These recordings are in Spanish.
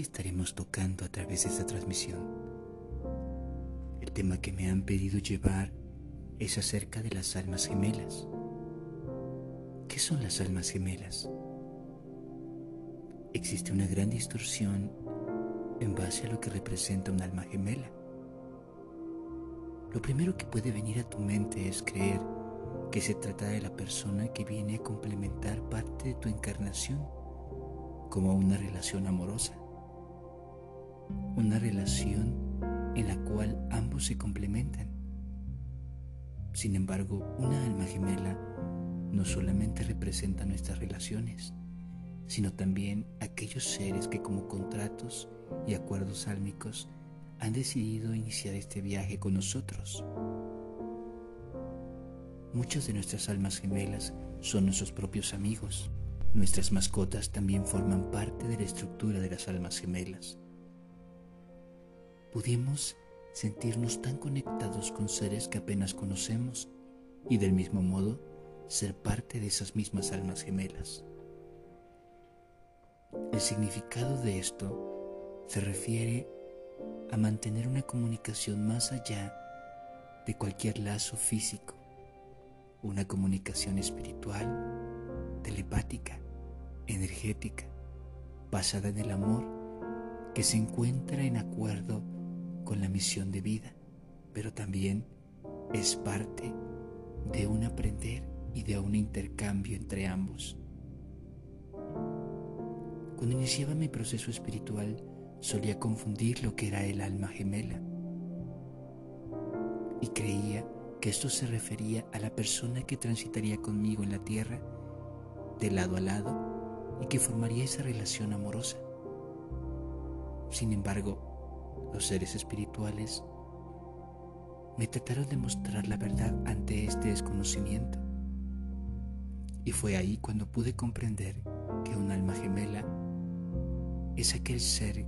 estaremos tocando a través de esta transmisión. El tema que me han pedido llevar es acerca de las almas gemelas. ¿Qué son las almas gemelas? Existe una gran distorsión en base a lo que representa un alma gemela. Lo primero que puede venir a tu mente es creer que se trata de la persona que viene a complementar parte de tu encarnación, como una relación amorosa, una relación en la cual ambos se complementan. Sin embargo, una alma gemela no solamente representa nuestras relaciones, sino también aquellos seres que como contratos y acuerdos álmicos han decidido iniciar este viaje con nosotros. Muchas de nuestras almas gemelas son nuestros propios amigos. Nuestras mascotas también forman parte de la estructura de las almas gemelas. Pudimos sentirnos tan conectados con seres que apenas conocemos y del mismo modo ser parte de esas mismas almas gemelas. El significado de esto se refiere a mantener una comunicación más allá de cualquier lazo físico una comunicación espiritual, telepática, energética, basada en el amor, que se encuentra en acuerdo con la misión de vida, pero también es parte de un aprender y de un intercambio entre ambos. Cuando iniciaba mi proceso espiritual, solía confundir lo que era el alma gemela y creía que esto se refería a la persona que transitaría conmigo en la tierra, de lado a lado, y que formaría esa relación amorosa. Sin embargo, los seres espirituales me trataron de mostrar la verdad ante este desconocimiento. Y fue ahí cuando pude comprender que un alma gemela es aquel ser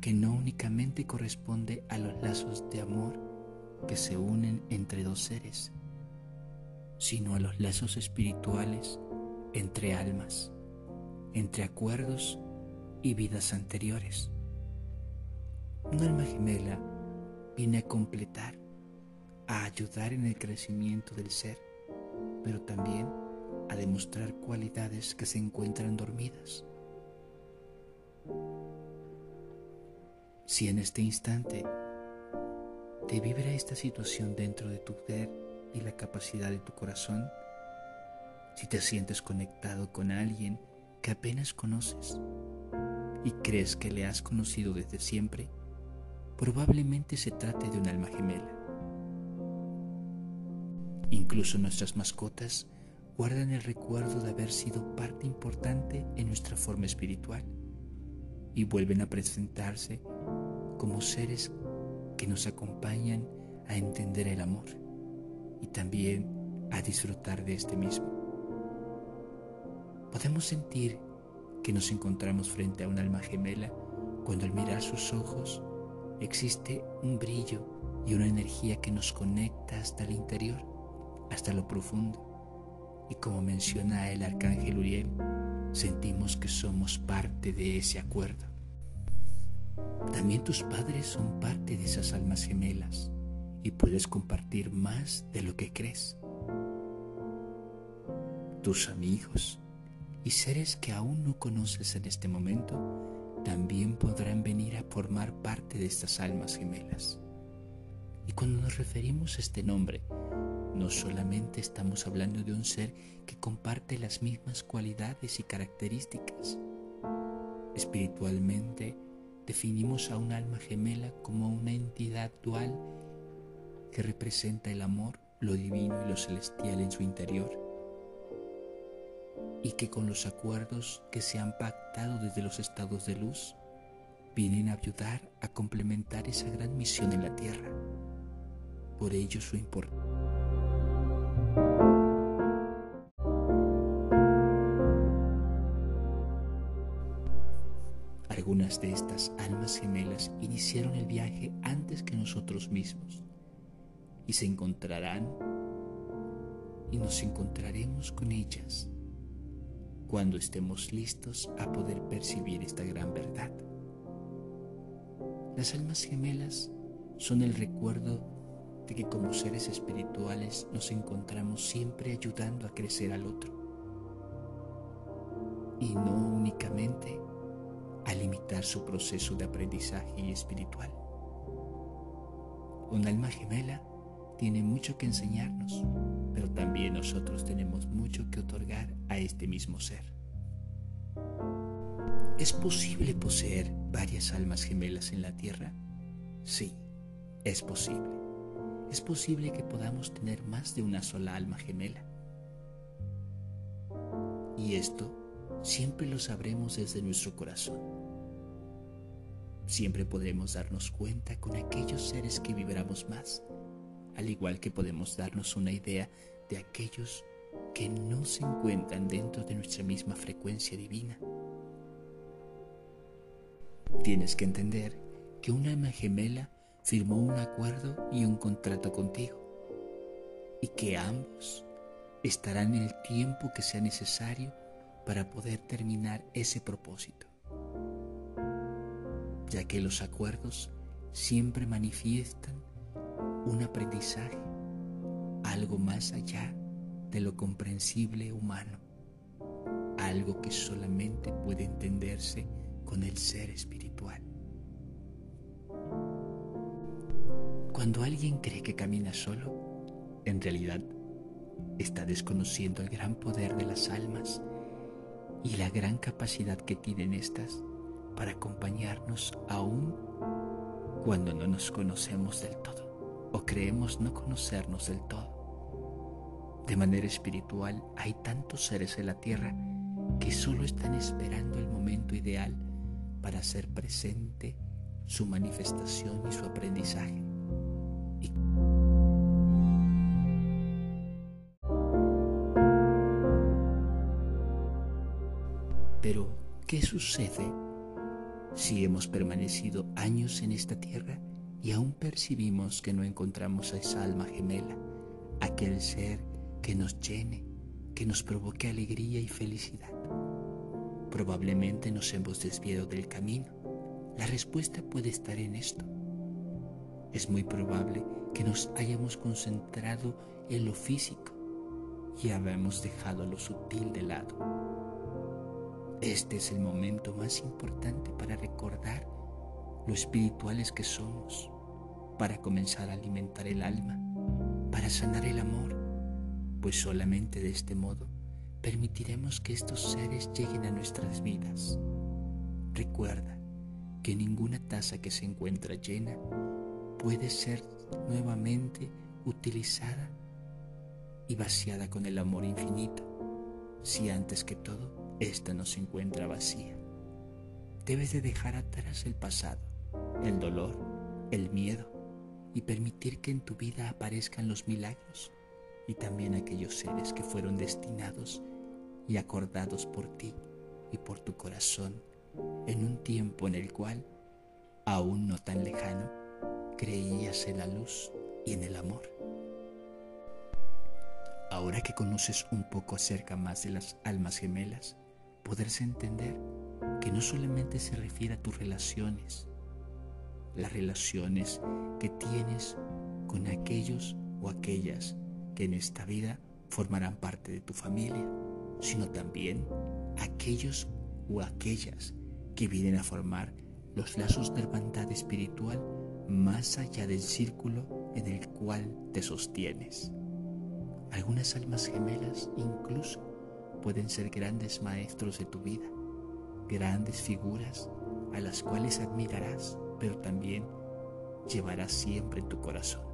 que no únicamente corresponde a los lazos de amor que se unen entre dos seres, sino a los lazos espirituales entre almas, entre acuerdos y vidas anteriores. Un alma gemela viene a completar, a ayudar en el crecimiento del ser, pero también a demostrar cualidades que se encuentran dormidas. Si en este instante te vibra esta situación dentro de tu ser y la capacidad de tu corazón, si te sientes conectado con alguien que apenas conoces y crees que le has conocido desde siempre, probablemente se trate de un alma gemela. Incluso nuestras mascotas guardan el recuerdo de haber sido parte importante en nuestra forma espiritual y vuelven a presentarse como seres que nos acompañan a entender el amor y también a disfrutar de este mismo. Podemos sentir que nos encontramos frente a un alma gemela cuando al mirar sus ojos existe un brillo y una energía que nos conecta hasta el interior, hasta lo profundo. Y como menciona el arcángel Uriel, sentimos que somos parte de ese acuerdo. También tus padres son parte de esas almas gemelas y puedes compartir más de lo que crees. Tus amigos y seres que aún no conoces en este momento también podrán venir a formar parte de estas almas gemelas. Y cuando nos referimos a este nombre, no solamente estamos hablando de un ser que comparte las mismas cualidades y características. Espiritualmente, definimos a un alma gemela como una entidad dual que representa el amor, lo divino y lo celestial en su interior, y que con los acuerdos que se han pactado desde los estados de luz, vienen a ayudar a complementar esa gran misión en la tierra. Por ello su importancia. Algunas de estas almas gemelas iniciaron el viaje antes que nosotros mismos y se encontrarán y nos encontraremos con ellas cuando estemos listos a poder percibir esta gran verdad. Las almas gemelas son el recuerdo de que como seres espirituales nos encontramos siempre ayudando a crecer al otro y no únicamente a limitar su proceso de aprendizaje espiritual. Un alma gemela tiene mucho que enseñarnos, pero también nosotros tenemos que otorgar a este mismo ser. ¿Es posible poseer varias almas gemelas en la Tierra? Sí, es posible. Es posible que podamos tener más de una sola alma gemela. Y esto siempre lo sabremos desde nuestro corazón. Siempre podemos darnos cuenta con aquellos seres que vibramos más, al igual que podemos darnos una idea de aquellos que no se encuentran dentro de nuestra misma frecuencia divina. Tienes que entender que una alma gemela firmó un acuerdo y un contrato contigo y que ambos estarán el tiempo que sea necesario para poder terminar ese propósito, ya que los acuerdos siempre manifiestan un aprendizaje, algo más allá de lo comprensible humano, algo que solamente puede entenderse con el ser espiritual. Cuando alguien cree que camina solo, en realidad está desconociendo el gran poder de las almas y la gran capacidad que tienen estas para acompañarnos aún cuando no nos conocemos del todo o creemos no conocernos del todo. De manera espiritual hay tantos seres en la tierra que solo están esperando el momento ideal para hacer presente su manifestación y su aprendizaje. Pero, ¿qué sucede si hemos permanecido años en esta tierra y aún percibimos que no encontramos a esa alma gemela, aquel ser que nos llene, que nos provoque alegría y felicidad? Probablemente nos hemos desviado del camino. La respuesta puede estar en esto. Es muy probable que nos hayamos concentrado en lo físico y habemos dejado lo sutil de lado. Este es el momento más importante para recordar lo espirituales que somos, para comenzar a alimentar el alma, para sanar el amor, pues solamente de este modo permitiremos que estos seres lleguen a nuestras vidas. Recuerda que ninguna taza que se encuentra llena puede ser nuevamente utilizada y vaciada con el amor infinito si antes que todo ésta no se encuentra vacía. Debes de dejar atrás el pasado, el dolor, el miedo y permitir que en tu vida aparezcan los milagros y también aquellos seres que fueron destinados y acordados por ti y por tu corazón en un tiempo en el cual, aún no tan lejano, creías en la luz y en el amor. Ahora que conoces un poco acerca más de las almas gemelas, podrás entender que no solamente se refiere a tus relaciones, las relaciones que tienes con aquellos o aquellas que en esta vida formarán parte de tu familia, sino también aquellos o aquellas que vienen a formar los lazos de hermandad espiritual más allá del círculo en el cual te sostienes. Algunas almas gemelas incluso pueden ser grandes maestros de tu vida, grandes figuras a las cuales admirarás, pero también llevarás siempre en tu corazón.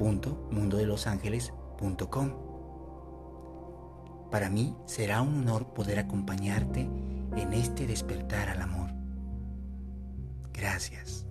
www.mundodelosangeles.com. Para mí será un honor poder acompañarte en este despertar al amor. Gracias.